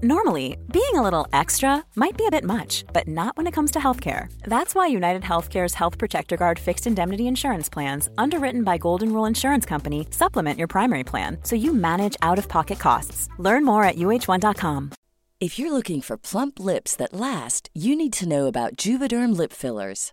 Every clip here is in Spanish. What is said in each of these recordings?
Normally, being a little extra might be a bit much, but not when it comes to healthcare. That's why United Healthcare's Health Protector Guard fixed indemnity insurance plans, underwritten by Golden Rule Insurance Company, supplement your primary plan so you manage out of pocket costs. Learn more at uh1.com. If you're looking for plump lips that last, you need to know about Juvederm lip fillers.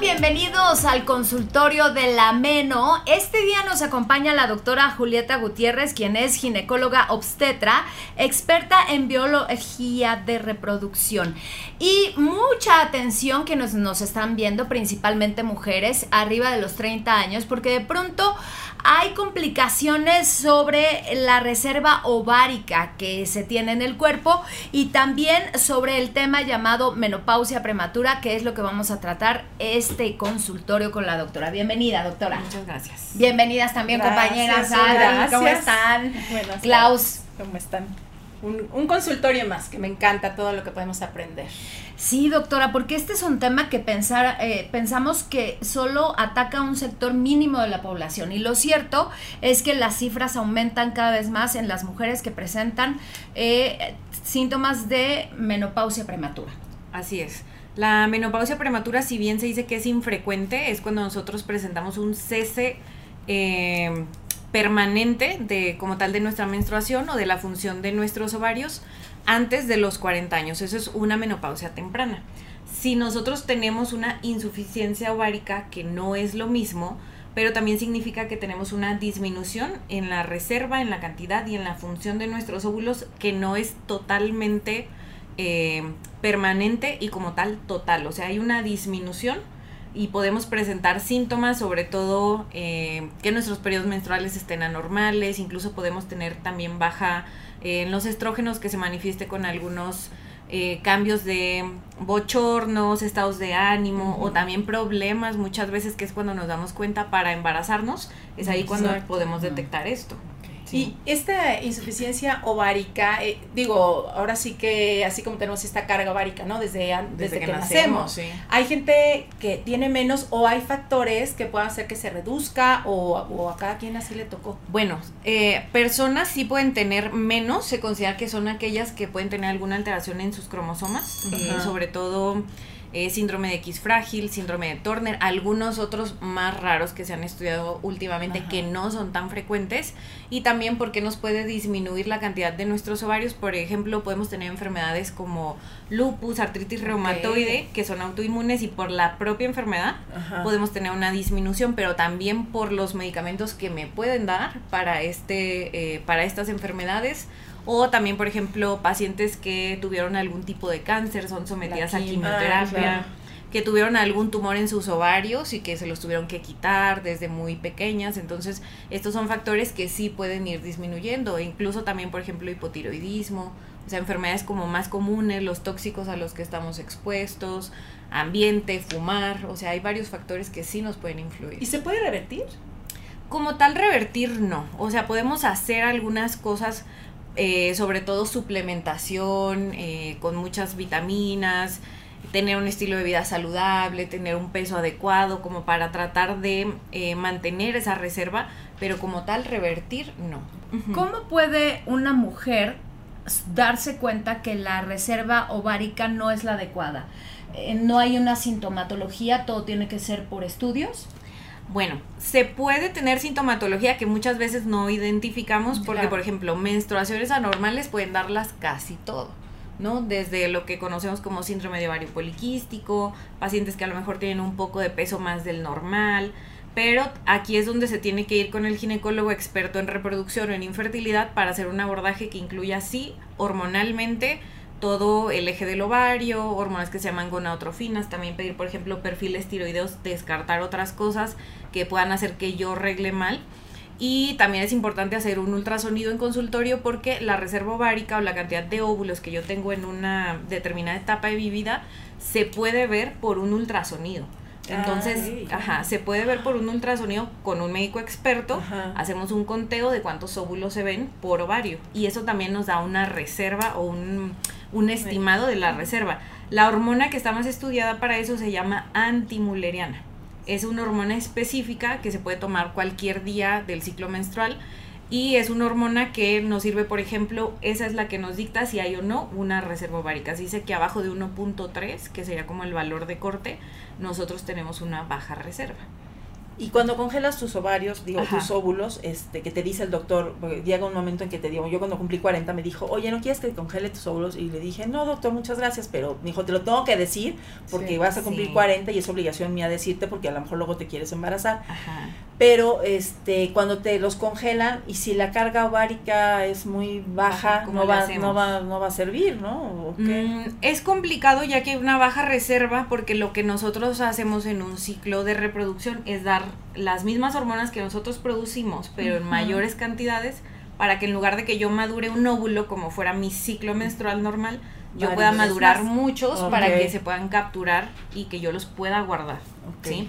Bienvenidos al consultorio de la Meno. Este día nos acompaña la doctora Julieta Gutiérrez, quien es ginecóloga obstetra, experta en biología de reproducción. Y mucha atención que nos, están viendo, principalmente mujeres arriba de los 30 años, porque de pronto hay complicaciones sobre la reserva ovárica que se tiene en el cuerpo y también sobre el tema llamado menopausia prematura, que es lo que vamos a tratar consultorio con la doctora. Bienvenida, doctora. Muchas gracias. Bienvenidas también, Gracias, compañeras. Adri, ¿Cómo están? Buenas Klaus. ¿Cómo están? Un, un consultorio más, que me encanta todo lo que podemos aprender. Sí, doctora, porque este es un tema que pensar, eh, pensamos que solo ataca a un sector mínimo de la población y lo cierto es que las cifras aumentan cada vez más en las mujeres que presentan eh, síntomas de menopausia prematura. Así es. La menopausia prematura, si bien se dice que es infrecuente, es cuando nosotros presentamos un cese eh, permanente de como tal de nuestra menstruación o de la función de nuestros ovarios antes de los 40 años. Eso es una menopausia temprana. Si nosotros tenemos una insuficiencia ovárica, que no es lo mismo, pero también significa que tenemos una disminución en la reserva, en la cantidad y en la función de nuestros óvulos que no es totalmente eh, permanente y como tal total. O sea, hay una disminución y podemos presentar síntomas, sobre todo eh, que nuestros periodos menstruales estén anormales, incluso podemos tener también baja eh, en los estrógenos que se manifieste con algunos eh, cambios de bochornos, estados de ánimo o también problemas muchas veces que es cuando nos damos cuenta para embarazarnos, es ahí cuando podemos detectar esto. Y esta insuficiencia ovárica, eh, digo, ahora sí que así como tenemos esta carga ovárica, ¿no? Desde, desde, que, nacemos. sí. Hay gente que tiene menos o hay factores que puedan hacer que se reduzca o, o a cada quien así le tocó. Bueno, eh, personas sí pueden tener menos, se considera que son aquellas que pueden tener alguna alteración en sus cromosomas, eh, sobre todo eh, síndrome de X frágil, síndrome de Turner, algunos otros más raros que se han estudiado últimamente Ajá. que no son tan frecuentes y también porque nos puede disminuir la cantidad de nuestros ovarios, por ejemplo, podemos tener enfermedades como lupus, artritis reumatoide, que son autoinmunes y por la propia enfermedad Ajá. podemos tener una disminución, pero también por los medicamentos que me pueden dar para este, eh, para estas enfermedades. O también, por ejemplo, pacientes que tuvieron algún tipo de cáncer, son sometidas a quimioterapia, Ah, claro. que tuvieron algún tumor en sus ovarios y que se los tuvieron que quitar desde muy pequeñas. Entonces, estos son factores que sí pueden ir disminuyendo. E incluso también, por ejemplo, hipotiroidismo O sea, enfermedades como más comunes, los tóxicos a los que estamos expuestos, ambiente, fumar, o sea, hay varios factores que sí nos pueden influir. ¿Y se puede revertir? Como tal, revertir no. O sea, podemos hacer algunas cosas, eh, sobre todo suplementación, eh, con muchas vitaminas, tener un estilo de vida saludable, tener un peso adecuado, como para tratar de eh, mantener esa reserva, pero como tal, revertir no. ¿Cómo puede una mujer darse cuenta que la reserva ovárica no es la adecuada? Eh, no hay una sintomatología, todo tiene que ser por estudios. Bueno, se puede tener sintomatología que muchas veces no identificamos porque, Claro. por ejemplo, menstruaciones anormales pueden darlas casi todo, ¿no? Desde lo que conocemos como síndrome de ovario poliquístico, pacientes que a lo mejor tienen un poco de peso más del normal, pero aquí es donde se tiene que ir con el ginecólogo experto en reproducción o en infertilidad para hacer un abordaje que incluya así hormonalmente todo el eje del ovario, hormonas que se llaman gonadotrofinas, también pedir, por ejemplo, perfiles tiroideos, descartar otras cosas que puedan hacer que yo regle mal. Y también es importante hacer un ultrasonido en consultorio porque la reserva ovárica o la cantidad de óvulos que yo tengo en una determinada etapa de mi vida se puede ver por un ultrasonido. Entonces, Ay. ajá, se puede ver por un ultrasonido con un médico experto. Ajá. Hacemos un conteo de cuántos óvulos se ven por ovario. Y eso también nos da una reserva o un, un estimado de la reserva. La hormona que está más estudiada para eso se llama antimuleriana. Es una hormona específica que se puede tomar cualquier día del ciclo menstrual. Y es una hormona que nos sirve, por ejemplo, esa es la que nos dicta si hay o no una reserva ovárica. Se dice que abajo de 1.3, que sería como el valor de corte, nosotros tenemos una baja reserva. Y cuando congelas tus ovarios, digo, Ajá. tus óvulos, este, que te dice el doctor, porque llega un momento en que te digo, yo cuando cumplí 40 me dijo, oye, ¿no quieres que congele tus óvulos? Y le dije, no, doctor, muchas gracias, pero me dijo, te lo tengo que decir porque Sí, vas a cumplir sí. 40 y es obligación mía decirte porque a lo mejor luego te quieres embarazar. Ajá. Pero este, cuando te los congelan y si la carga ovárica es muy baja, Baja, ¿cómo no va, no va, no va a servir, ¿no? Mm, es complicado ya que hay una baja reserva porque lo que nosotros hacemos en un ciclo de reproducción es dar las mismas hormonas que nosotros producimos, pero en mayores cantidades, para que en lugar de que yo madure un óvulo como fuera mi ciclo menstrual normal, yo pueda más. madurar muchos para que se puedan capturar y que yo los pueda guardar. ¿sí?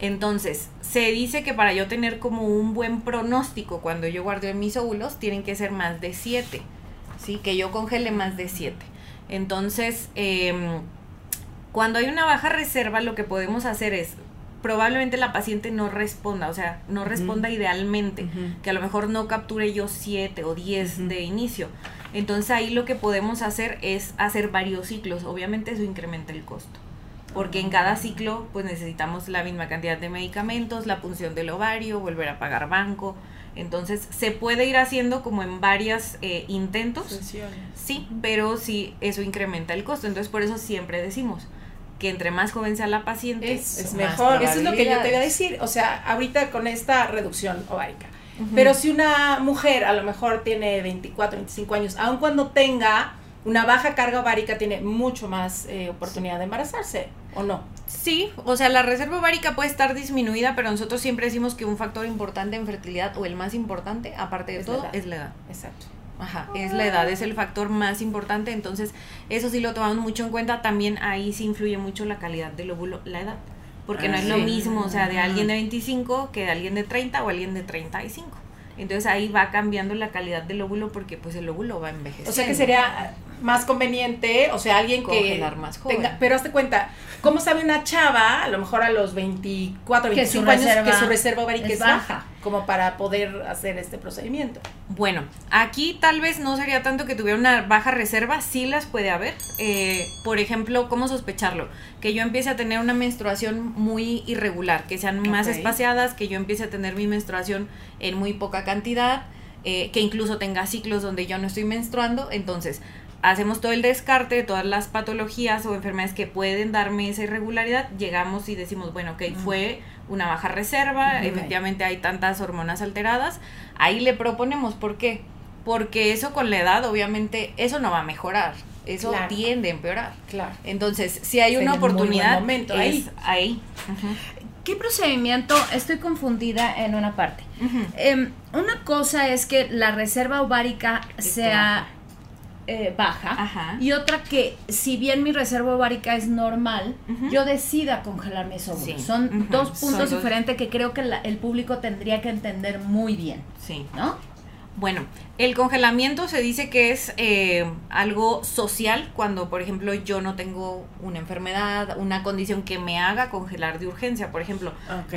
Entonces, se dice que para yo tener como un buen pronóstico cuando yo guardo mis óvulos, tienen que ser más de 7, ¿sí? Que yo congele más de 7. Entonces, em, cuando hay una baja reserva, lo que podemos hacer es, probablemente la paciente no responda, o sea, no responda idealmente, que a lo mejor no capture yo 7 o 10 Ujú. de inicio. Entonces ahí lo que podemos hacer es hacer varios ciclos. Obviamente eso incrementa el costo. Porque en cada ciclo pues necesitamos la misma cantidad de medicamentos, la punción del ovario, volver a pagar banco. Entonces se puede ir haciendo como en varios intentos. Sesiones. Sí, pero sí, eso incrementa el costo. Entonces por eso siempre decimos que entre más joven sea la paciente, Es, mejor, eso es lo que yo te iba a decir. O sea, ahorita con esta reducción ovárica. Pero si una mujer a lo mejor tiene 24, 25 años, aun cuando tenga una baja carga ovárica, tiene mucho más eh, oportunidad de embarazarse, ¿o no? Sí, o sea, la reserva ovárica puede estar disminuida, pero nosotros siempre decimos que un factor importante en fertilidad, o el más importante, aparte de Es la todo, edad. es la edad. Exacto. Ajá, es la edad, es el factor más importante, entonces eso sí lo tomamos mucho en cuenta, también ahí sí influye mucho la calidad del óvulo, la edad, porque no Ah, es lo mismo, o sea, de alguien de 25 que de alguien de 30 o alguien de 35. Entonces ahí va cambiando la calidad del óvulo porque pues el óvulo va envejeciendo. O sea que sería más conveniente, o sea, alguien que Congelar más joven. tenga, pero hazte cuenta, ¿cómo sabe una chava, a lo mejor a los 24, Que su 25 años, que su reserva ovárica es es baja, baja? Como para poder hacer este procedimiento? Bueno, aquí tal vez no sería tanto que tuviera una baja reserva, sí las puede haber. Eh, por ejemplo, ¿cómo sospecharlo? Que yo empiece a tener una menstruación muy irregular, que sean más espaciadas, que yo empiece a tener mi menstruación en muy poca cantidad, eh, que incluso tenga ciclos donde yo no estoy menstruando. Entonces, hacemos todo el descarte de todas las patologías o enfermedades que pueden darme esa irregularidad. Llegamos y decimos, bueno, ok, fue una baja reserva, efectivamente hay tantas hormonas alteradas. Ahí le proponemos, ¿por qué? Porque eso con la edad, obviamente, eso no va a mejorar. Eso Claro. tiende a empeorar. Claro. Entonces, si hay una oportunidad, momento es ahí. ¿Qué procedimiento? Estoy confundida en una parte. Em, una cosa es que la reserva ovárica sea. Eh, baja Ajá. y otra que si bien mi reserva ovárica es normal, yo decida congelar mis óvulos. Sí. Son dos Son puntos dos- diferentes que creo que la- el público tendría que entender muy bien, Sí. ¿no? Bueno, el congelamiento se dice que es eh, algo social cuando, por ejemplo, yo no tengo una enfermedad, una condición que me haga congelar de urgencia. Por ejemplo,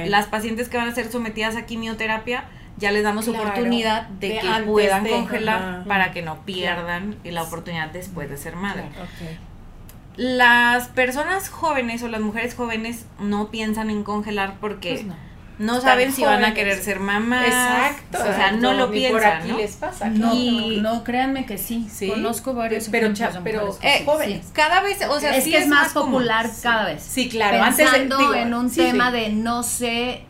las pacientes que van a ser sometidas a quimioterapia, ya les damos Claro, oportunidad de, de que puedan de, congelar ajá. para que no pierdan la oportunidad después de ser madre. Las personas jóvenes o las mujeres jóvenes no piensan en congelar porque Pues no. No saben si van a querer ser mamás. Exacto. O sea, no lo Ni por piensan, aquí ¿no? les pasa. No, Y- no, créanme que sí. Sí. Conozco varios Pero cha- pero, eh, sí. jóvenes. Cada vez, o sea, es sí que es, más, común. popular cada vez. Sí, claro. Antes de- Pensando digo, en un sí, tema sí. de no sé,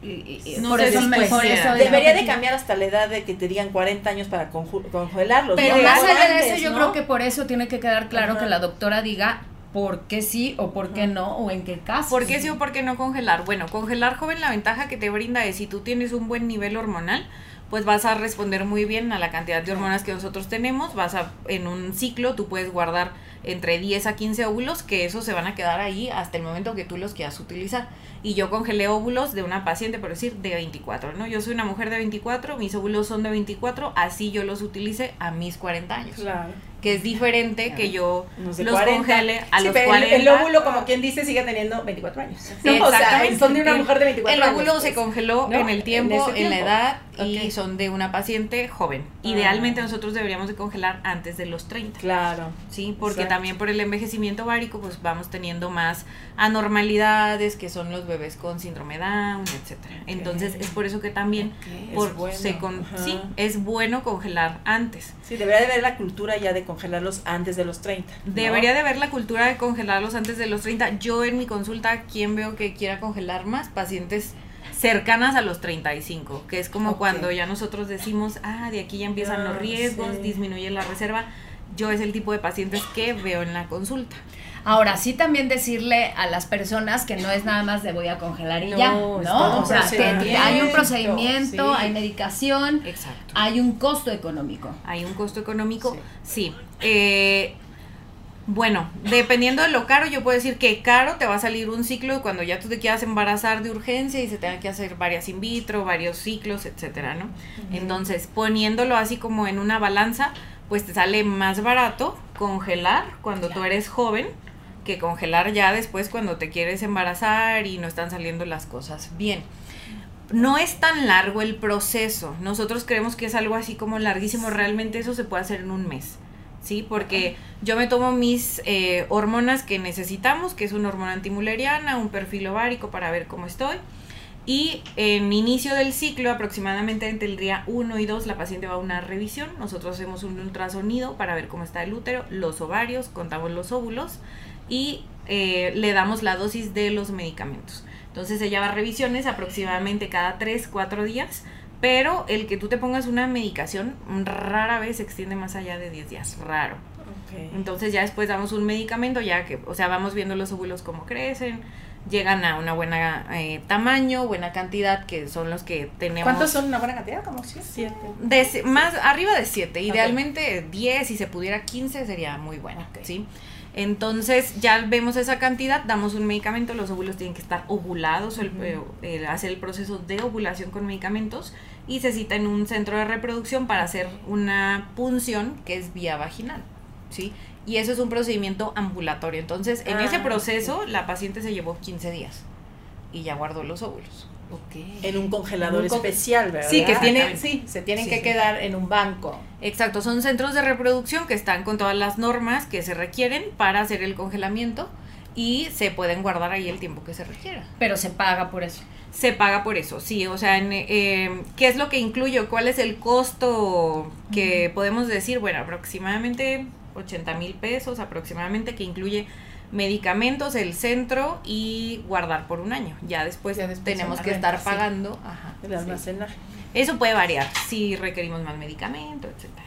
por sé eso Debería de cambiar hasta la edad de que te digan 40 años para conju- congelarlos. Pero más allá de eso, yo creo que por eso tiene que quedar claro que la doctora diga por qué sí o por qué no o en qué caso. ¿Por qué sí o por qué no congelar? Bueno, congelar joven la ventaja que te brinda es si tú tienes un buen nivel hormonal, pues vas a responder muy bien a la cantidad de hormonas que nosotros tenemos, vas a en un ciclo tú puedes guardar entre 10 a 15 óvulos que esos se van a quedar ahí hasta el momento que tú los quieras utilizar. Y yo congelé óvulos de una paciente, por decir, de 24, ¿no? Yo soy una mujer de 24, mis óvulos son de 24, así yo los utilicé a mis 40 años. Claro. Que es diferente que yo los 40. congele a Sí, los pero el- 40. El, óvulo, como quien dice, sigue teniendo 24 años. ¿no? O sea, Exactamente. son de una El- mujer de 24 El años. óvulo pues. se congeló ¿no? en el tiempo, en, la edad y son de una paciente joven. Ah. Idealmente nosotros deberíamos de congelar antes de los 30. Claro. Sí, porque Exacto. también por el envejecimiento ovárico pues vamos teniendo más anormalidades que son los bebés con síndrome Down, etcétera. Entonces es por eso que también por es bueno. se con- Ajá. sí, es bueno congelar antes. Sí, debería de haber la cultura ya de congelarlos antes de los 30. ¿no? Debería de haber la cultura de congelarlos antes de los 30. Yo en mi consulta, ¿quién veo que quiera congelar más? Pacientes cercanas a los 35, que es como cuando ya nosotros decimos, ah, de aquí ya empiezan Ah, los riesgos, sí. disminuye la reserva. Yo es el tipo de pacientes que veo en la consulta. Ahora sí también decirle a las personas que no es nada más de voy a congelar y No, ya, ¿no? O sea, que- hay un procedimiento, sí. hay medicación, Exacto. hay un costo económico. Hay un costo económico, sí. Eh, bueno, dependiendo de lo caro, yo puedo decir que caro te va a salir un ciclo cuando ya tú te quieras embarazar de urgencia y se tengan que hacer varias in vitro, varios ciclos, etcétera, ¿no? Entonces, poniéndolo así como en una balanza, pues te sale más barato congelar cuando tú eres joven que congelar ya después cuando te quieres embarazar y no están saliendo las cosas bien no es tan largo el proceso. Nosotros creemos que es algo así como larguísimo. Realmente eso se puede hacer en un mes. ¿Sí? Porque yo me tomo mis eh, hormonas que necesitamos, que es una hormona antimuleriana, un perfil ovárico para ver cómo estoy. Y en inicio del ciclo, aproximadamente entre el día 1 y 2, la paciente va a una revisión. Nosotros hacemos un ultrasonido para ver cómo está el útero, los ovarios, contamos los óvulos y eh, le damos la dosis de los medicamentos. Entonces ella va a revisiones aproximadamente cada 3, 4 días, pero el que tú te pongas una medicación rara vez se extiende más allá de 10 días, raro. Ok. Entonces ya después damos un medicamento, ya que, o sea, vamos viendo los óvulos cómo crecen, llegan a una buena eh, tamaño, buena cantidad, que son los que tenemos. ¿Cuántos son una buena cantidad? Como siete. Siete. De si- más arriba de 7, idealmente 10, si se pudiera 15 sería muy bueno. ¿sí? Entonces ya vemos esa cantidad, damos un medicamento, los óvulos tienen que estar ovulados, el, eh, el- hacer el proceso de ovulación con medicamentos y se cita en un centro de reproducción para hacer una punción que es vía vaginal, ¿sí? Y eso es un procedimiento ambulatorio. Entonces, en Ah, ese proceso, la paciente se llevó 15 días y ya guardó los óvulos. En un congelador En un con- especial, ¿verdad? Sí, que tienen, sí, se tienen Sí, que sí. quedar en un banco. Exacto, son centros de reproducción que están con todas las normas que se requieren para hacer el congelamiento y se pueden guardar ahí el tiempo que se requiera. Pero se paga por eso. Se paga por eso, sí, o sea, en, eh, ¿qué es lo que incluyo? ¿Cuál es el costo que podemos decir? Bueno, aproximadamente 80 mil pesos, aproximadamente, que incluye medicamentos, el centro y guardar por un año. Ya después, Ya después tenemos que renta, estar sí. pagando. Ajá, El sí. almacenaje. Eso puede variar si requerimos más medicamento, etcétera.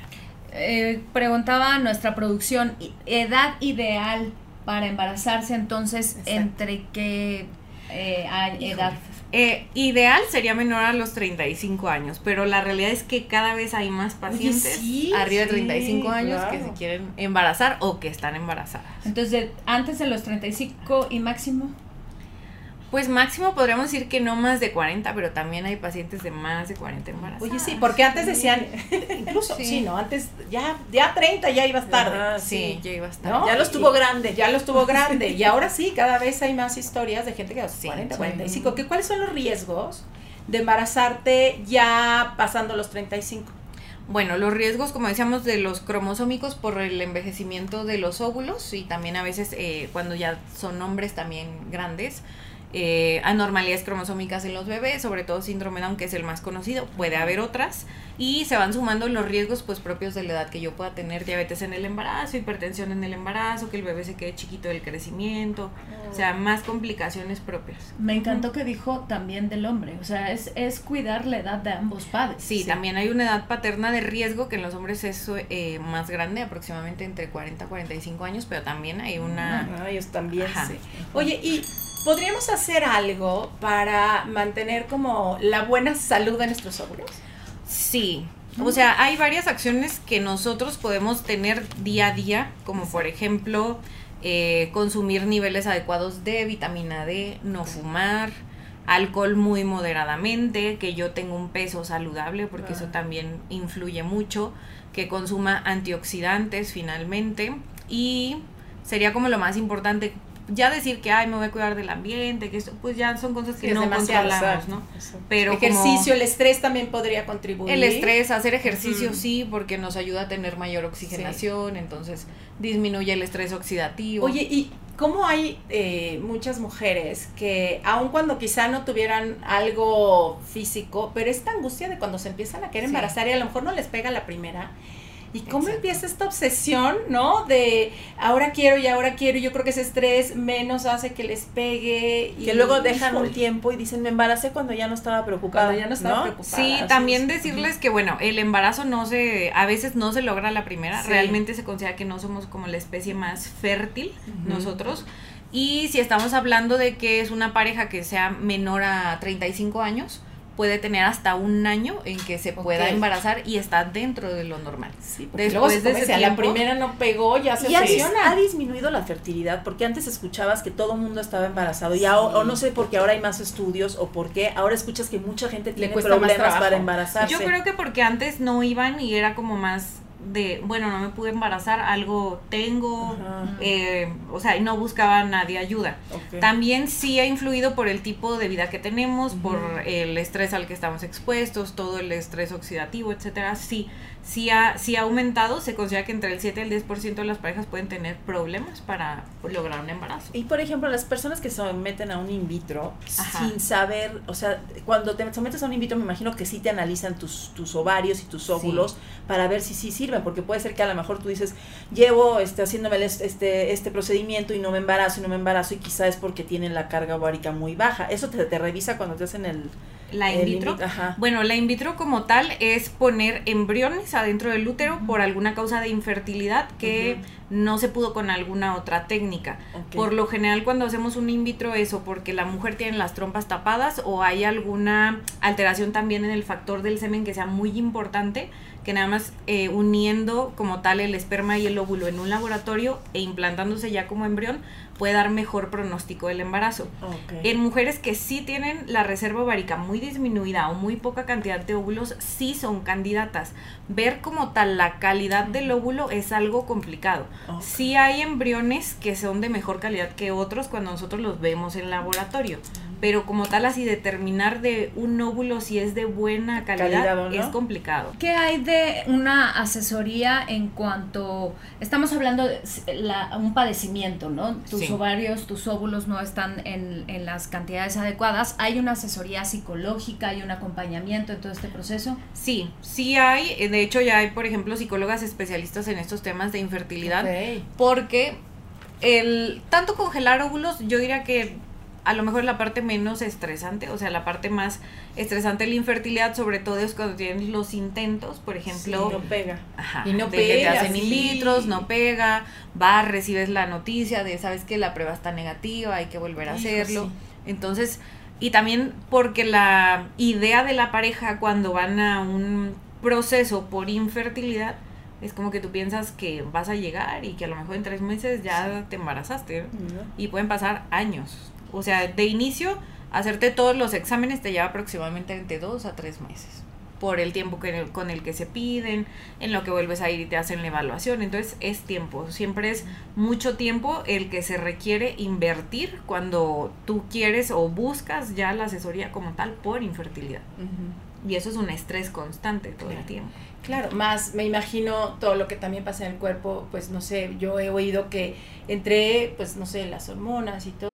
Eh, preguntaba nuestra producción, edad ideal para embarazarse, entonces, Exacto. ¿entre qué eh, edad? Eh, ideal sería menor a los 35 años, pero la realidad es que cada vez hay más pacientes sí, arriba de sí, 35 años que se quieren embarazar o que están embarazadas. Entonces, de- antes de los 35 y máximo. Pues máximo podríamos decir que no más de 40, pero también hay pacientes de más de 40 embarazadas. Oye, sí, porque antes decían, incluso, sí, Sí. ¿no? Antes ya, ya 30 ya ibas tarde. Sí, ya iba a estar. ¿no? Ya los Y- tuvo grande. Ya los tuvo grande. Y ahora sí, cada vez hay más historias de gente que a los Sí, 40, sí. 45. ¿Qué, ¿Cuáles son los riesgos de embarazarte ya pasando los 35? Bueno, los riesgos, como decíamos, de los cromosómicos por el envejecimiento de los óvulos y también a veces eh, cuando ya son hombres también grandes, eh, anormalidades cromosómicas en los bebés, sobre todo síndrome Down, que es el más conocido, puede haber otras, y se van sumando los riesgos pues propios de la edad que yo pueda tener diabetes en el embarazo, hipertensión en el embarazo, que el bebé se quede chiquito del crecimiento, o sea, más complicaciones propias. Me encantó que dijo también del hombre. O sea, es, es cuidar la edad de ambos padres. Sí, también hay una edad paterna de riesgo que en los hombres es eh, más grande, aproximadamente entre 40 y 45 años, pero también hay una... Ah, ellos también, Ajá. sí. Oye, ¿y podríamos hacer algo para mantener como la buena salud de nuestros óvulos? Sí, o sea, hay varias acciones que nosotros podemos tener día a día, como por ejemplo eh, consumir niveles adecuados de vitamina D, no fumar, alcohol muy moderadamente, que yo tenga un peso saludable, porque eso también influye mucho, que consuma antioxidantes finalmente y sería como lo más importante. Ya decir que, ay, me voy a cuidar del ambiente, que esto, pues ya son cosas que Es no controlamos, ¿no? Pero como- Ejercicio, el estrés también podría contribuir. el estrés, hacer ejercicio sí, porque nos ayuda a tener mayor oxigenación, entonces disminuye el estrés oxidativo. Oye, ¿y cómo hay eh, muchas mujeres que aun cuando quizá no tuvieran algo físico, pero esta angustia de cuando se empiezan a querer Sí. embarazar y a lo mejor no les pega la primera? ¿Y cómo Exacto. empieza esta obsesión, no? De ahora quiero y ahora quiero. Yo creo que ese estrés menos hace que les pegue. Y, Que luego dejan un tiempo y dicen, me embaracé cuando ya no estaba preocupada. Cuando ya no estaba preocupada. Sí, también es. decirles que bueno, el embarazo no se, a veces no se logra la primera, Sí. realmente se considera que no somos como la especie más fértil nosotros. Y si estamos hablando de que es una pareja que sea menor a 35 años, puede tener hasta un año en que se pueda embarazar y está dentro de lo normal. Sí, porque Después luego de ese la primera no pegó, ya se Y ha, dis- obsesiona. ha disminuido la fertilidad, porque antes escuchabas que todo el mundo estaba embarazado, y ahora- o no sé por qué ahora hay más estudios, o por qué ahora escuchas que mucha gente tiene problemas para embarazarse. Yo creo que porque antes no iban y era como más de, bueno, no me pude embarazar, algo tengo, eh, o sea, y no buscaba a nadie ayuda. También sí ha influido por el tipo de vida que tenemos, por el estrés al que estamos expuestos, todo el estrés oxidativo, etcétera. Sí, sí ha, sí ha aumentado, se considera que entre el 7 y el 10% de las parejas pueden tener problemas para lograr un embarazo. Y por ejemplo, las personas que se someten a un in vitro Ajá. sin saber, o sea, cuando te sometes a un in vitro, me imagino que sí te analizan tus, tus ovarios y tus óvulos para ver si sí sirven, porque puede ser que a lo mejor tú dices, llevo este, haciéndome este, este procedimiento y no me embarazo y no me embarazo y quizá es porque tienen la carga ovárica muy baja. Eso te, te revisa cuando te hacen el... La in vitro. Ajá. Bueno, la in vitro como tal es poner embriones adentro del útero por alguna causa de infertilidad que no se pudo con alguna otra técnica. Por lo general cuando hacemos un in vitro eso porque la mujer tiene las trompas tapadas o hay alguna alteración también en el factor del semen que sea muy importante que nada más eh, uniendo como tal el esperma y el óvulo en un laboratorio e implantándose ya como embrión puede dar mejor pronóstico del embarazo. En mujeres que sí tienen la reserva ovárica muy disminuida o muy poca cantidad de óvulos, sí son candidatas. Ver como tal la calidad del óvulo es algo complicado. Ok. Sí hay embriones que son de mejor calidad que otros cuando nosotros los vemos en laboratorio. Pero como tal, así determinar de un óvulo si es de buena calidad, Calidad o no. es complicado. ¿Qué hay de una asesoría en cuanto estamos hablando de la- un padecimiento, ¿no? Tus Sí. ovarios, tus óvulos no están en, en las cantidades adecuadas. ¿Hay una asesoría psicológica, hay un acompañamiento en todo este proceso? Sí, sí hay. eh, De hecho, ya hay, por ejemplo, psicólogas especialistas en estos temas de infertilidad. Porque el tanto congelar óvulos yo diría que a lo mejor la parte menos estresante, o sea, la parte más estresante de la infertilidad sobre todo es cuando tienes los intentos, por ejemplo, no pega. Ajá, Y no de que te pega, hacen sí. vitros, no pega, vas, recibes la noticia de, sabes que la prueba está negativa, hay que volver a Hijo, hacerlo. sí. Entonces, Y también porque la idea de la pareja cuando van a un proceso por infertilidad es como que tú piensas que vas a llegar y que a lo mejor en tres meses ya te embarazaste. Y pueden pasar años. O sea, de inicio, hacerte todos los exámenes te lleva aproximadamente entre dos a tres meses por el tiempo que, con el que se piden, en lo que vuelves a ir y te hacen la evaluación. Entonces es tiempo, siempre es mucho tiempo el que se requiere invertir cuando tú quieres o buscas ya la asesoría como tal por infertilidad. Y eso es un estrés constante todo el tiempo. Claro, más me imagino todo lo que también pasa en el cuerpo, pues no sé, yo he oído que entre, pues no sé, las hormonas y todo.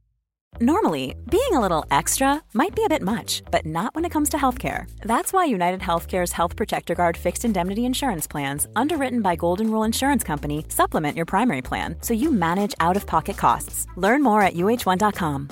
Normally, being a little extra might be a bit much, but not when it comes to healthcare. That's why United Healthcare's Health Protector Guard fixed indemnity insurance plans, underwritten by Golden Rule Insurance Company, supplement your primary plan so you manage out of pocket costs. Learn more at uh1.com.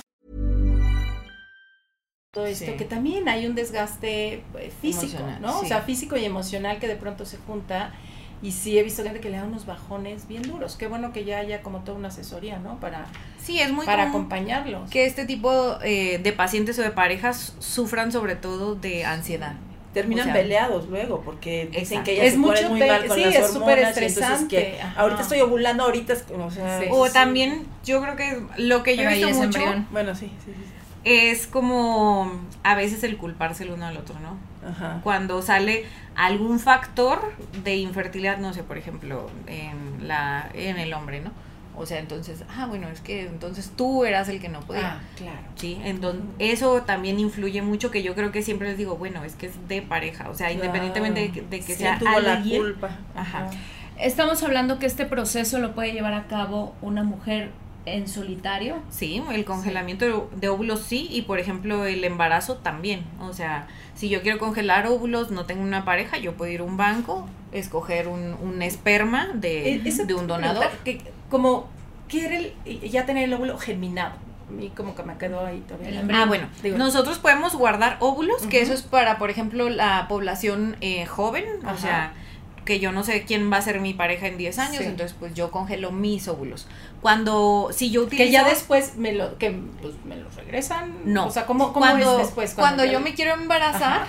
Todo esto, sí. que también hay un desgaste eh, físico, emocional, ¿no? Sí. O sea, físico y emocional que de pronto se junta. Y sí he visto gente que le da unos bajones bien duros. Qué bueno que ya haya como toda una asesoría, ¿no? Para, sí, es muy para acompañarlos. Que este tipo eh, de pacientes o de parejas sufran sobre todo de ansiedad. Terminan o sea, peleados luego porque dicen exacto. que ella es se mucho muy mal con sí, las es súper estresante. que ahorita estoy ovulando, ahorita es, o sea, sí. o también yo creo que lo que yo he visto mucho embrión. bueno, sí, sí, sí. es como a veces el culparse el uno al otro, ¿no? Ajá. Cuando sale algún factor de infertilidad, no sé, por ejemplo, en la en el hombre, ¿no? O sea, entonces, ah, bueno, es que entonces tú eras el que no podía. Ah, claro. Sí, entonces eso también influye mucho que yo creo que siempre les digo, bueno, es que es de pareja, o sea, independientemente de que, de que Sí, sea tuvo la alguien, culpa. Ajá. Estamos hablando que este proceso lo puede llevar a cabo una mujer en solitario. Sí, el congelamiento de óvulos sí, y por ejemplo el embarazo también. O sea, si yo quiero congelar óvulos, no tengo una pareja, yo puedo ir a un banco, escoger un, un esperma de, Eso de un donador. Que, como quiere el- ya tener el óvulo germinado. A mí como que me quedó ahí todavía. Ah, bueno, Digo- nosotros podemos guardar óvulos, que eso es para, por ejemplo, la población eh, joven, o sea, que yo no sé quién va a ser mi pareja en 10 años, Sí. entonces pues yo congelo mis óvulos. Cuando, si yo utilizo... que ya después me lo que pues, me lo regresan. No. O sea, ¿cómo, cómo cuando, es después? Cuando, yo me quiero embarazar,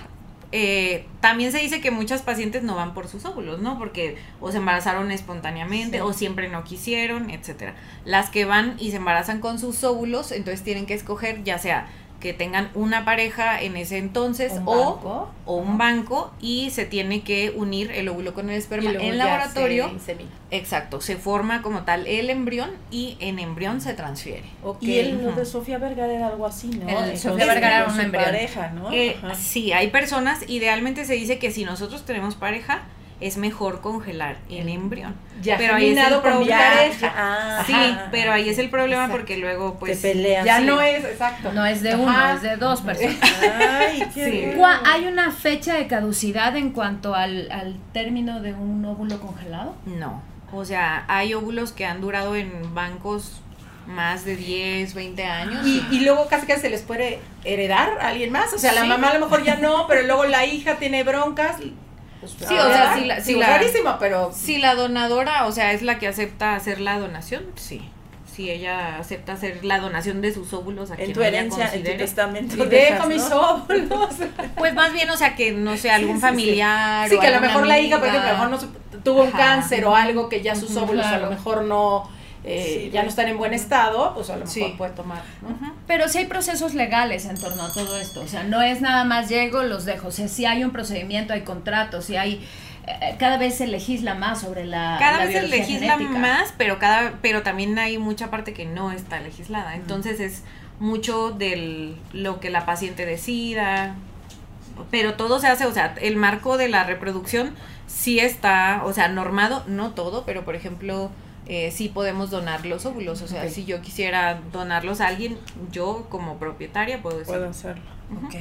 eh, también se dice que muchas pacientes no van por sus óvulos, ¿no? Porque o se embarazaron espontáneamente Sí. o siempre no quisieron, etcétera. Las que van y se embarazan con sus óvulos, entonces tienen que escoger ya sea que tengan una pareja en ese entonces Un o, banco. o un banco y se tiene que unir el óvulo con el Y esperma luego en ya laboratorio. se. Exacto, se forma como tal el embrión y en embrión se transfiere. Ok. Y el de Sofía Vergara era algo así, ¿no? El Sofía Vergara era con un su embrión. pareja, ¿no? Eh, sí, hay personas, idealmente se dice que si nosotros tenemos pareja, es mejor congelar el embrión. Ya pero ahí es el problema. Ah, Sí, ajá. pero ahí es el problema Exacto. porque luego pues Te pelean. Ya sí. no es, exacto. No es de Ajá. uno, es de dos personas. Ay, qué Sí. bien. ¿Cuá- ¿Hay una fecha de caducidad en cuanto al, al término de un óvulo congelado? no. O sea, hay óvulos que han durado en bancos más de 10, 20 años. Y, y luego casi que se les puede heredar a alguien más. O sea, la Sí. mamá a lo mejor ya no, pero luego la hija tiene broncas. Pues, Sí, o sea, si la- si Digo, la- rarísimo, pero Si la donadora, o sea, es la que acepta hacer la donación, sí. Si ella acepta hacer la donación de sus óvulos a En quien tu ella herencia, en tu testamento. y dejo mis óvulos. Pues más bien, o sea, que no sé, algún sí, sí. familiar. Sí, o que a lo mejor la hija, por amiga. ejemplo, a lo mejor no tuvo un Ajá. cáncer o algo que ya sus óvulos a lo mejor no, eh, Sí, ya no están en buen estado, pues a lo mejor Sí. puede tomar. Pero sí hay procesos legales en torno a todo esto. O sea, no es nada más llego, los dejo. O sea, sí hay un procedimiento, hay contratos, sí hay... eh, cada vez se legisla más sobre la Cada la vez se legisla genética. más, pero cada, pero también hay mucha parte que no está legislada. Entonces es mucho de lo que la paciente decida. Pero todo se hace, o sea, el marco de la reproducción sí está, o sea, normado, no todo, pero por ejemplo, eh, sí podemos donar los óvulos. O sea, si yo quisiera donarlos a alguien, yo como propietaria puedo decir. Puedo hacerlo. Ok.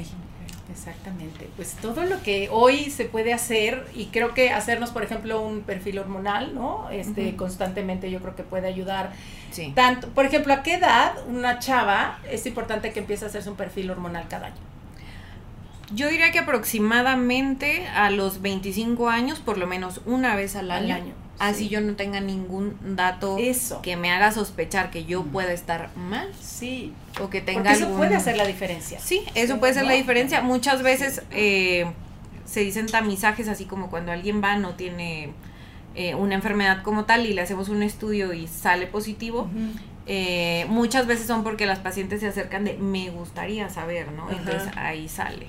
Exactamente, pues todo lo que hoy se puede hacer y creo que hacernos, por ejemplo, un perfil hormonal, ¿no? Este, constantemente yo creo que puede ayudar. Sí. Tanto, por ejemplo, ¿a qué edad una chava es importante que empiece a hacerse un perfil hormonal cada año? Yo diría que aproximadamente a los 25 años, por lo menos una vez al Al año. Así sí. yo no tenga ningún dato Eso. que me haga sospechar que yo pueda estar mal Sí, o que tenga porque eso algún- puede hacer la diferencia. Sí, eso Sí, puede ser la diferencia. Muchas veces eh, se dicen tamizajes así como cuando alguien va no tiene eh, una enfermedad como tal y le hacemos un estudio y sale positivo. Eh, muchas veces son porque las pacientes se acercan de me gustaría saber, ¿no? Entonces ahí sale.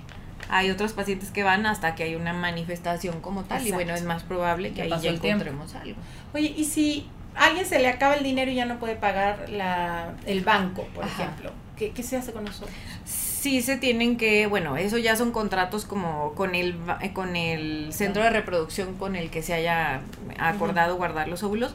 Hay otros pacientes que van hasta que hay una manifestación como tal y bueno, es más probable que Ya ahí ya tiempo. encontremos algo. Oye, y si a alguien se le acaba el dinero y ya no puede pagar la, el banco, por Ajá. ejemplo, ¿qué, qué se hace con nosotros? Sí se tienen que, bueno, eso ya son contratos como con el eh, con el centro de reproducción con el que se haya acordado guardar los óvulos,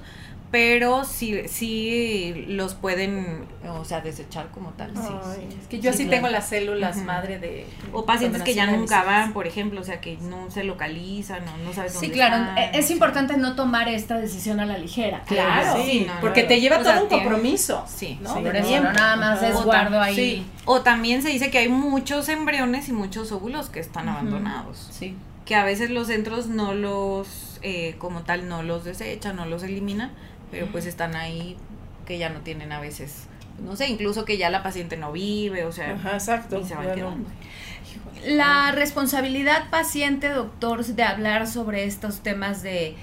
pero sí sí los pueden, o sea, desechar como tal. sí. Es que yo Sí, claro. tengo las células madre de... O pacientes que ya nunca van, por ejemplo, o sea, que no se localizan, no, no sabes dónde Sí, claro, están, e- es o importante no tomar esta decisión a la ligera. Claro, Sí, sí, no, no, porque no. te lleva O todo sea, un tiene- compromiso. Sí, ¿no? Por eso, no nada más es guardo ahí. Sí. O también se dice que hay muchos embriones y muchos óvulos que están abandonados. Sí. que a veces los centros no los, eh, como tal, no los desechan, no los eliminan, pero pues están ahí que ya no tienen a veces, no sé, incluso que ya la paciente no vive, o sea, Ajá, exacto. y se van Ya no- quedando. La responsabilidad paciente, doctor, de hablar sobre estos temas de,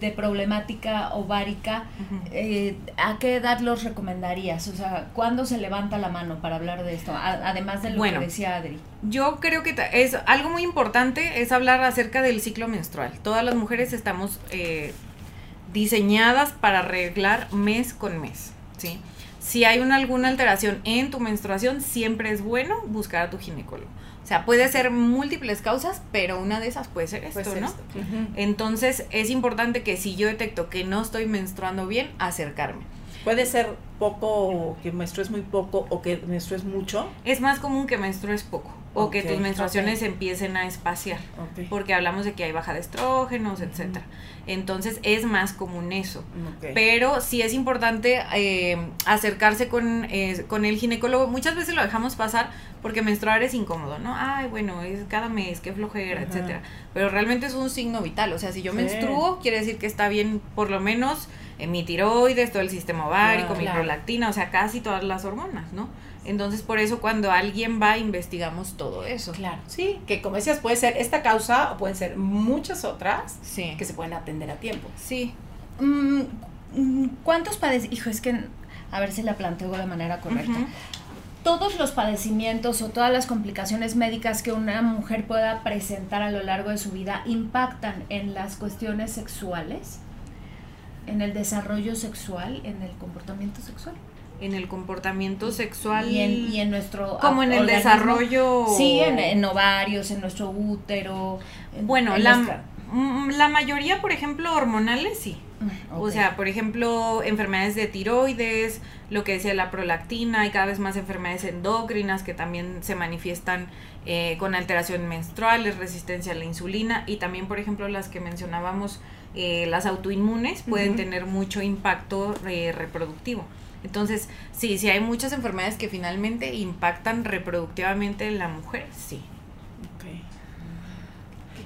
de problemática ovárica, eh, ¿a qué edad los recomendarías? O sea, ¿cuándo se levanta la mano para hablar de esto? A- además de lo Bueno. que decía Adri. Yo creo que es algo muy importante es hablar acerca del ciclo menstrual. Todas las mujeres estamos eh, diseñadas para arreglar mes con mes, ¿sí? Si hay una, alguna alteración en tu menstruación, siempre es bueno buscar a tu ginecólogo. O sea, puede ser múltiples causas, pero una de esas puede ser esto, Puede ser ¿no? esto. Entonces es importante que si yo detecto que no estoy menstruando bien, acercarme. Puede ser poco, que menstrues muy poco o que menstrues mucho. Es más común que menstrues poco o que tus menstruaciones empiecen a espaciar. Porque hablamos de que hay baja de estrógenos, etcétera. Entonces es más común eso. Pero sí es importante eh, acercarse con, eh, con el ginecólogo. Muchas veces lo dejamos pasar porque menstruar es incómodo, ¿no? Ay, bueno, es cada mes, qué flojera, Ajá. etcétera. Pero realmente es un signo vital. O sea, si yo Sí. menstruo, quiere decir que está bien, por lo menos, en mi tiroides, todo el sistema ovárico, Claro. mi Claro. prolactina, o sea, casi todas las hormonas, ¿no? Entonces, por eso cuando alguien va, investigamos todo eso. Claro, sí, que como decías, puede ser esta causa o pueden ser muchas otras Sí. que se pueden atender a tiempo. Sí. Mm, mm, ¿Cuántos padecimientos? Hijo, es que a ver si la planteo de manera correcta. Todos los padecimientos o todas las complicaciones médicas que una mujer pueda presentar a lo largo de su vida impactan en las cuestiones sexuales, en el desarrollo sexual, en el comportamiento sexual en el comportamiento sexual y en, y en nuestro como en el organismo. desarrollo Sí, en, en ovarios, en nuestro útero. en- bueno en la, nuestra- la mayoría por ejemplo hormonales sí Mm, o sea por ejemplo enfermedades de tiroides lo que decía la prolactina hay cada vez más enfermedades endocrinas que también se manifiestan eh, con alteración menstruales resistencia a la insulina y también por ejemplo las que mencionábamos eh, las autoinmunes pueden tener mucho impacto eh, reproductivo entonces, sí, sí hay muchas enfermedades que finalmente impactan reproductivamente en la mujer, sí.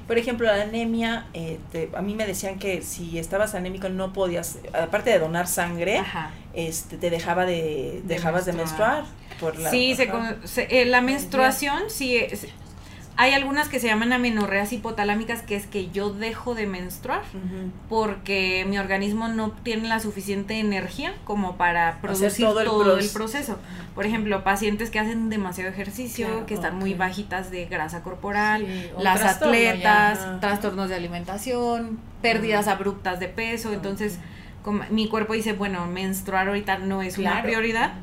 Por ejemplo, la anemia, eh, te- a mí me decían que si estabas anémico no podías, aparte de donar sangre, Ajá. este, te dejaba de, De dejabas de menstruar. Por la, sí, se- eh, la menstruación, sí, es- hay algunas que se llaman amenorreas hipotalámicas, que es que yo dejo de menstruar porque mi organismo no tiene la suficiente energía como para producir todo todo, el el, proce- proceso. Por ejemplo, pacientes que hacen demasiado ejercicio, Claro, que están muy bajitas de grasa corporal, Sí, las trastorno atletas, trastornos de alimentación, pérdidas abruptas de peso, entonces como mi cuerpo dice, bueno, menstruar ahorita no es una prioridad.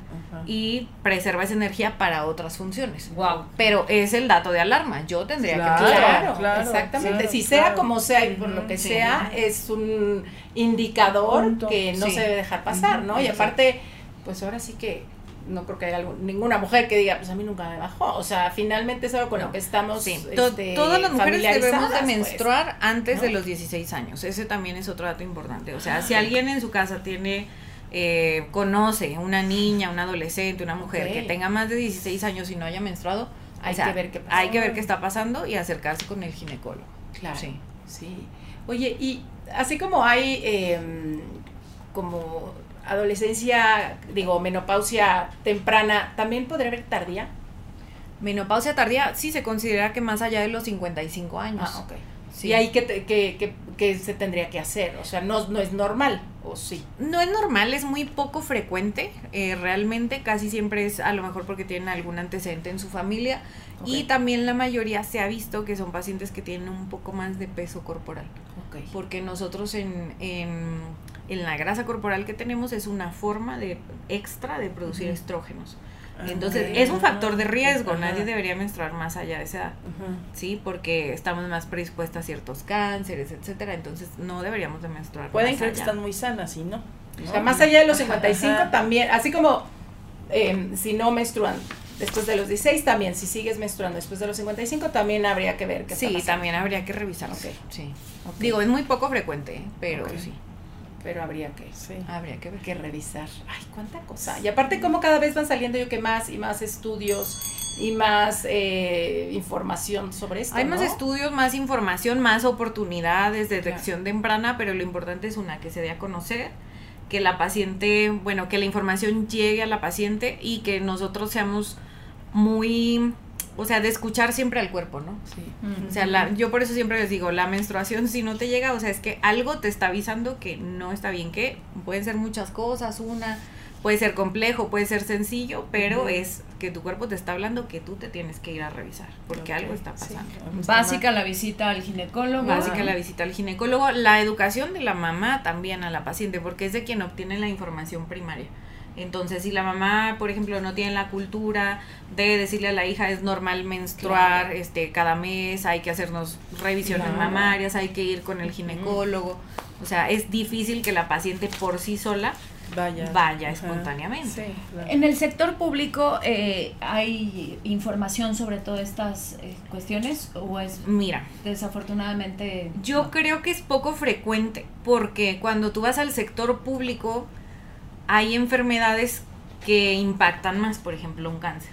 Y preserva esa energía para otras funciones. Wow. Pero es el dato de alarma. Yo tendría Claro, que Claro, claro, exactamente. si sea claro. como sea y por lo que sí. sea, es un indicador Punto. que no Sí. se debe dejar pasar, ¿no? Y aparte, pues ahora sí que no creo que haya algún- ninguna mujer que diga, pues a mí nunca me bajó. O sea, finalmente es algo con lo que estamos. Sí, to- este, todas las mujeres debemos de pues, menstruar antes de los 16 años. Ese también es otro dato importante. O sea, si alguien en su casa tiene, eh, conoce una niña, un adolescente, una mujer que tenga más de 16 años y no haya menstruado, Hay o sea, que ver qué pasa. Hay que ver qué está pasando y acercarse con el ginecólogo. Claro. Sí. Sí. Oye, y así como hay em, como adolescencia, digo, menopausia temprana, ¿también podría haber tardía? Menopausia tardía sí se considera que más allá de los 55 años. Ah, ok. Sí. ¿Y ahí qué, te- qué- qué se tendría que hacer? O sea, no, no es normal, ¿o sí? No es normal, es muy poco frecuente. eh, realmente casi siempre es a lo mejor porque tienen algún antecedente en su familia. Y también la mayoría se ha visto que son pacientes que tienen un poco más de peso corporal. Porque nosotros en, en, en la grasa corporal que tenemos es una forma de extra de producir estrógenos. Entonces Ok. es un factor de riesgo, Ajá. nadie debería menstruar más allá de esa edad. Sí, porque estamos más predispuestas a ciertos cánceres, etcétera, entonces no deberíamos de menstruar. Pueden más creer que están muy sanas y no. O sea, más allá de los 55 Ajá. también, así como em, si no menstruan después de los 16 también, si sigues menstruando después de los 55 también habría que ver qué Sí, también habría que revisarse. Ok. Sí. Digo, es muy poco frecuente, ¿eh? pero sí, Pero habría que, Sí. habría que ver. que revisar. Ay, cuánta cosa. Y aparte como cada vez van saliendo yo que más y más estudios y más eh, información sobre esto. Hay más estudios, más información, más oportunidades de detección temprana, pero lo importante es una, que se dé a conocer, que la paciente, bueno, que la información llegue a la paciente y que nosotros seamos muy, o sea, de escuchar siempre al cuerpo, ¿no? Sí. O sea, la, yo por eso siempre les digo, la menstruación si no te llega, o sea, es que algo te está avisando que no está bien, que pueden ser muchas cosas, una puede ser complejo, puede ser sencillo, pero es que tu cuerpo te está hablando que tú te tienes que ir a revisar, porque algo está pasando. Básica la visita al ginecólogo. Básica la visita al ginecólogo, la educación de la mamá también a la paciente, porque es de quien obtiene la información primaria. Entonces, si la mamá, por ejemplo, no tiene la cultura de decirle a la hija es normal menstruar este cada mes, hay que hacernos revisiones Claro. mamarias, hay que ir con el ginecólogo. O sea, es difícil que la paciente por sí sola Vaya. vaya espontáneamente. Sí, claro. En el sector público eh, hay información sobre todas estas eh, cuestiones o es Mira, desafortunadamente Yo creo que es poco frecuente porque cuando tú vas al sector público hay enfermedades que impactan más, por ejemplo, un cáncer.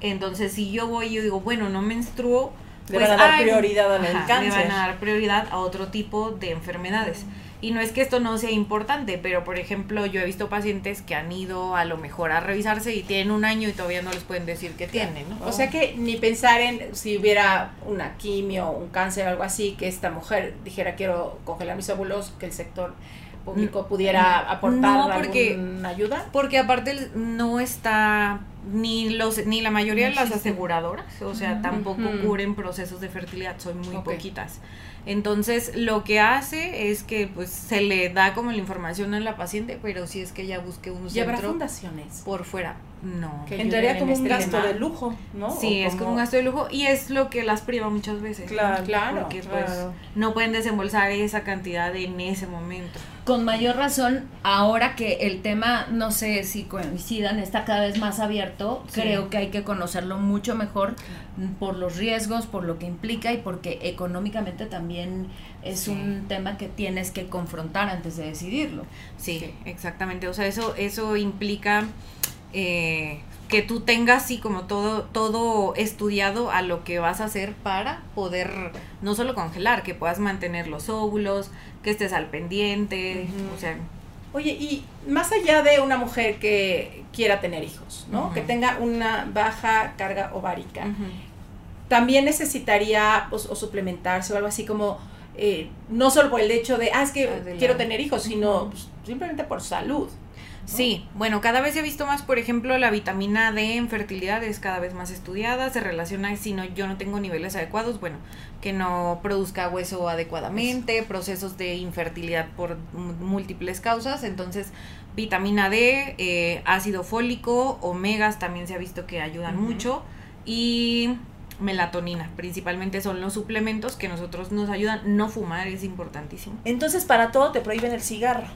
Entonces, si yo voy y yo digo, bueno, no menstruo, Le pues, van a dar ay, prioridad al cáncer. Le van a dar prioridad a otro tipo de enfermedades. Y no es que esto no sea importante, pero por ejemplo, yo he visto pacientes que han ido a lo mejor a revisarse y tienen un año y todavía no les pueden decir que tienen, ¿no? O sea que ni pensar en si hubiera una quimio, un cáncer o algo así, que esta mujer dijera quiero congelar mis óvulos, que el sector público pudiera aportar No, porque- alguna ayuda. Porque aparte no está ni los ni la mayoría de las aseguradoras, o sea, tampoco cubren procesos de fertilidad, son muy poquitas. Entonces, lo que hace es que pues se le da como la información a la paciente, pero si es que ella busque un ¿Y habrá fundaciones? por fuera, no. Que Entraría como en un este gasto tema. de lujo, ¿no? Sí, es como un gasto de lujo y es lo que las priva muchas veces. ¿no? Claro, Claro, Porque claro. pues no pueden desembolsar esa cantidad en ese momento. con mayor razón ahora que el tema no sé si coincidan está cada vez más abierto Sí. creo que hay que conocerlo mucho mejor por los riesgos por lo que implica y porque económicamente también es Sí. un tema que tienes que confrontar antes de decidirlo Sí, Sí. exactamente. O sea, eso, eso implica eh, que tú tengas así como todo, todo estudiado a lo que vas a hacer para poder no solo congelar, que puedas mantener los óvulos, que estés al pendiente, o sea, Oye, y más allá de una mujer que quiera tener hijos, ¿no? Que tenga una baja carga ovárica, también necesitaría pues, o suplementarse o algo así como, eh, no solo por el hecho de, ah, es que Adelante. quiero tener hijos, sino pues, simplemente por salud. Sí, bueno, cada vez se ha visto más, por ejemplo, la vitamina D en fertilidad es cada vez más estudiada, se relaciona si no yo no tengo niveles adecuados, bueno, que no produzca hueso adecuadamente, procesos de infertilidad por múltiples causas, entonces vitamina D, eh, ácido fólico, omegas también se ha visto que ayudan mucho y melatonina, principalmente son los suplementos que nosotros nos ayudan, no fumar es importantísimo. Entonces para todo te prohíben el cigarro.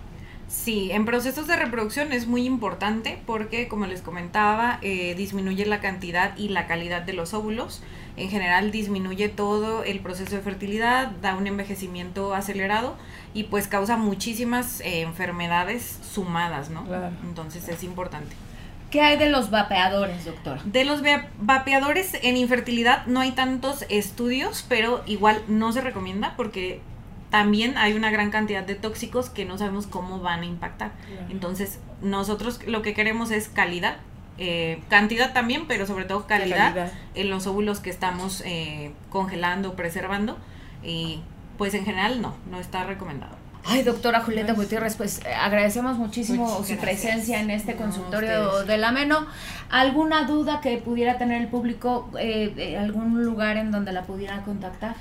Sí, en procesos de reproducción es muy importante porque, como les comentaba, eh, disminuye la cantidad y la calidad de los óvulos. En general disminuye todo el proceso de fertilidad, da un envejecimiento acelerado y pues causa muchísimas eh, enfermedades sumadas, ¿no? Entonces es importante. ¿Qué hay de los vapeadores, doctora? De los vapeadores en infertilidad no hay tantos estudios, pero igual no se recomienda porque también hay una gran cantidad de tóxicos que no sabemos cómo van a impactar. Entonces, nosotros lo que queremos es calidad, eh, cantidad también, pero sobre todo calidad, en los óvulos que estamos eh, congelando, preservando. Y pues en general no, no está recomendado. Ay, doctora Julieta Gutiérrez, pues eh, agradecemos muchísimo su presencia en este consultorio del Ameno. ¿Alguna duda que pudiera tener el público, algún lugar en donde la pudiera contactar?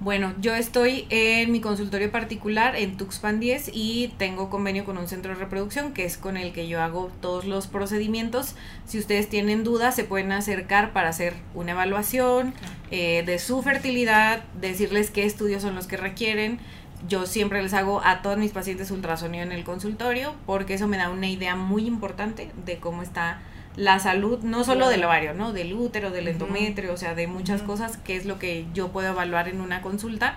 Bueno, yo estoy en mi consultorio particular en Tuxpan 10 y tengo convenio con un centro de reproducción que es con el que yo hago todos los procedimientos. Si ustedes tienen dudas, se pueden acercar para hacer una evaluación eh, de su fertilidad, decirles qué estudios son los que requieren. Yo siempre les hago a todos mis pacientes ultrasonido en el consultorio porque eso me da una idea muy importante de cómo está la salud, no solo del ovario, ¿no? Del útero, del endometrio, o sea, de muchas cosas, que es lo que yo puedo evaluar en una consulta.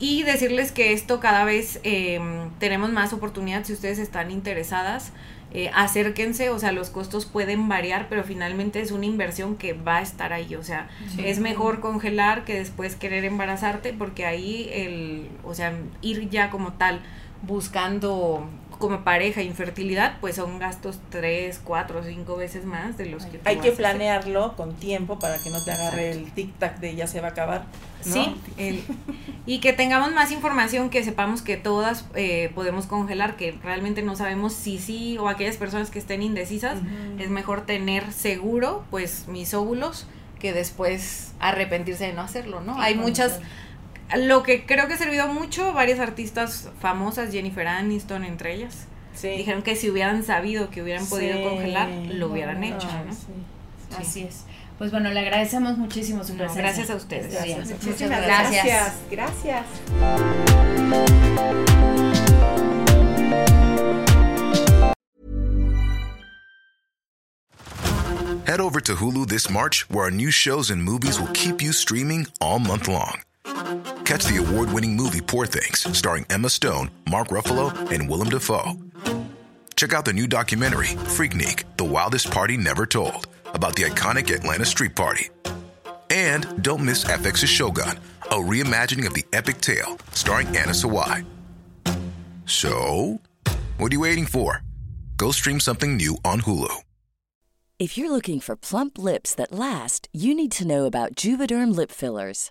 Y decirles que esto cada vez em, tenemos más oportunidad si ustedes están interesadas. Eh, acérquense, o sea, los costos pueden variar, pero finalmente es una inversión que va a estar ahí, o sea, es mejor congelar que después querer embarazarte, porque ahí el, o sea, ir ya como tal buscando como pareja infertilidad, pues son gastos tres, cuatro, cinco veces más de los que Hay que planearlo con tiempo para que no te agarre el tic-tac de ya se va a acabar. Sí, y que tengamos más información, que sepamos que todas eh, podemos congelar, que realmente no sabemos si sí o aquellas personas que estén indecisas, es mejor tener seguro pues mis óvulos que después arrepentirse de no hacerlo, ¿no? Hay muchas lo que creo que ha servido mucho, varias artistas famosas, Jennifer Aniston entre ellas, dijeron que si hubieran sabido que hubieran podido congelar, lo hubieran hecho. ¿no? Así es. Pues bueno, le agradecemos muchísimo su presencia. gracias a ustedes. Muchísimas gracias. Gracias. Head over to Hulu this March, where our new shows and movies will keep you streaming all month long. Catch the award winning movie Poor Things, starring Emma Stone, Mark Ruffalo, and Willem Dafoe. Check out the new documentary, Freaknik The Wildest Party Never Told, about the iconic Atlanta Street Party. And don't miss FX's Shogun, a reimagining of the epic tale, starring Anna Sawai. So, what are you waiting for? Go stream something new on Hulu. If you're looking for plump lips that last, you need to know about Juvederm lip fillers.